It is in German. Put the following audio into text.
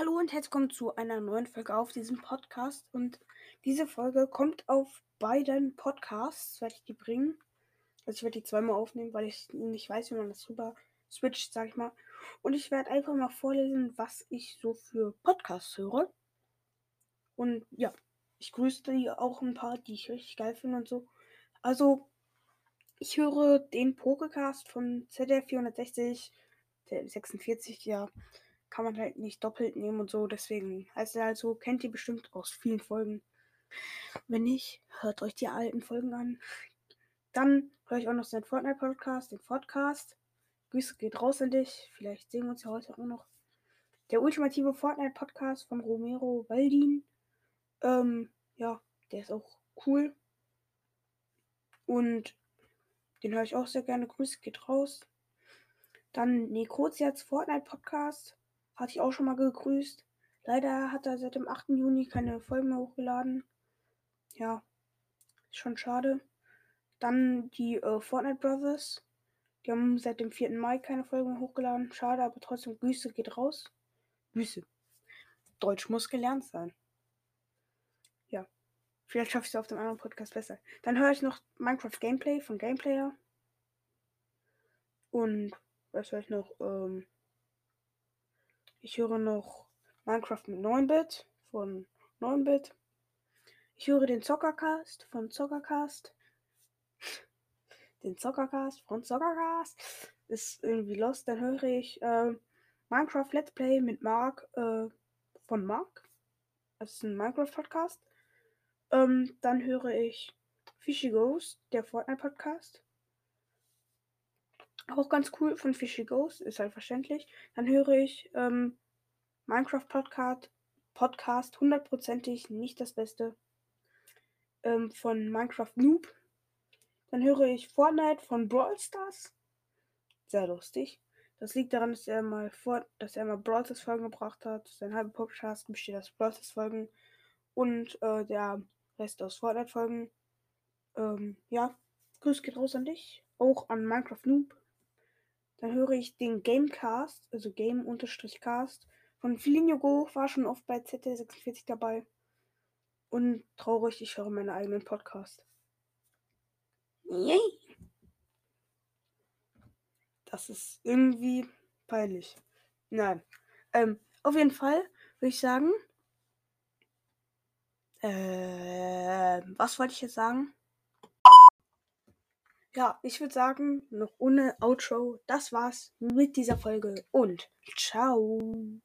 Hallo und herzlich willkommen zu einer neuen Folge auf diesem Podcast. Und diese Folge kommt auf beiden Podcasts, werde ich die bringen. Also ich werde die zweimal aufnehmen, weil ich nicht weiß, wie man das rüber switcht, sag ich mal. Und ich werde einfach mal vorlesen, was ich so für Podcasts höre. Und ja, ich grüße die auch ein paar, die ich richtig geil finde und so. Also, ich höre den Pokecast von ZDF 460, der 46, ja kann man halt nicht doppelt nehmen und so. Deswegen heißt er halt kennt ihr bestimmt aus vielen Folgen. Wenn nicht, hört euch die alten Folgen an. Dann höre ich auch noch den Fortnite-Podcast, den Podcast. Grüße geht raus an dich. Vielleicht sehen wir uns ja heute auch noch. Der ultimative Fortnite-Podcast von Romero Waldin. Ähm, ja, der ist auch cool. Und den höre ich auch sehr gerne. Grüße geht raus. Dann Nekroziats Fortnite Podcast. Hatte ich auch schon mal gegrüßt. Leider hat er seit dem 8. Juni keine Folgen mehr hochgeladen. Ja, ist schon schade. Dann die äh, Fortnite Brothers. Die haben seit dem 4. Mai keine Folgen mehr hochgeladen. Schade, aber trotzdem Grüße geht raus. Grüße. Deutsch muss gelernt sein. Ja. Vielleicht schaffe ich es auf dem anderen Podcast besser. Dann höre ich noch Minecraft Gameplay von Gameplayer. Und was höre ich noch? Ähm, ich höre noch Minecraft mit 9-Bit von 9-Bit. Ich höre den Zockercast von Zockercast. Den Zockercast von Zockercast. Ist irgendwie lost. Dann höre ich äh, Minecraft Let's Play mit Mark äh, von Mark. Das ist ein Minecraft-Podcast. Ähm, dann höre ich Fishy Ghost, der Fortnite-Podcast. Auch ganz cool von Fishy Ghost, ist halt verständlich. Dann höre ich ähm, Minecraft Podcast, Podcast, hundertprozentig nicht das Beste. Ähm, von Minecraft Noob. Dann höre ich Fortnite von Brawl Stars. Sehr lustig. Das liegt daran, dass er mal vor, dass er mal Brawl Stars Folgen gebracht hat. Sein halber Podcast besteht aus Brawl Stars Folgen und äh, der Rest aus Fortnite Folgen. Ähm, ja, Grüß geht raus an dich. Auch an Minecraft Noob. Dann höre ich den Gamecast, also Game-Cast von Felinho Go, war schon oft bei ZT46 dabei. Und traurig, ich höre meinen eigenen Podcast. Yay! Das ist irgendwie peinlich. Nein. Ähm, auf jeden Fall würde ich sagen. Äh, was wollte ich jetzt sagen? Ja, ich würde sagen, noch ohne Outro, das war's mit dieser Folge und ciao.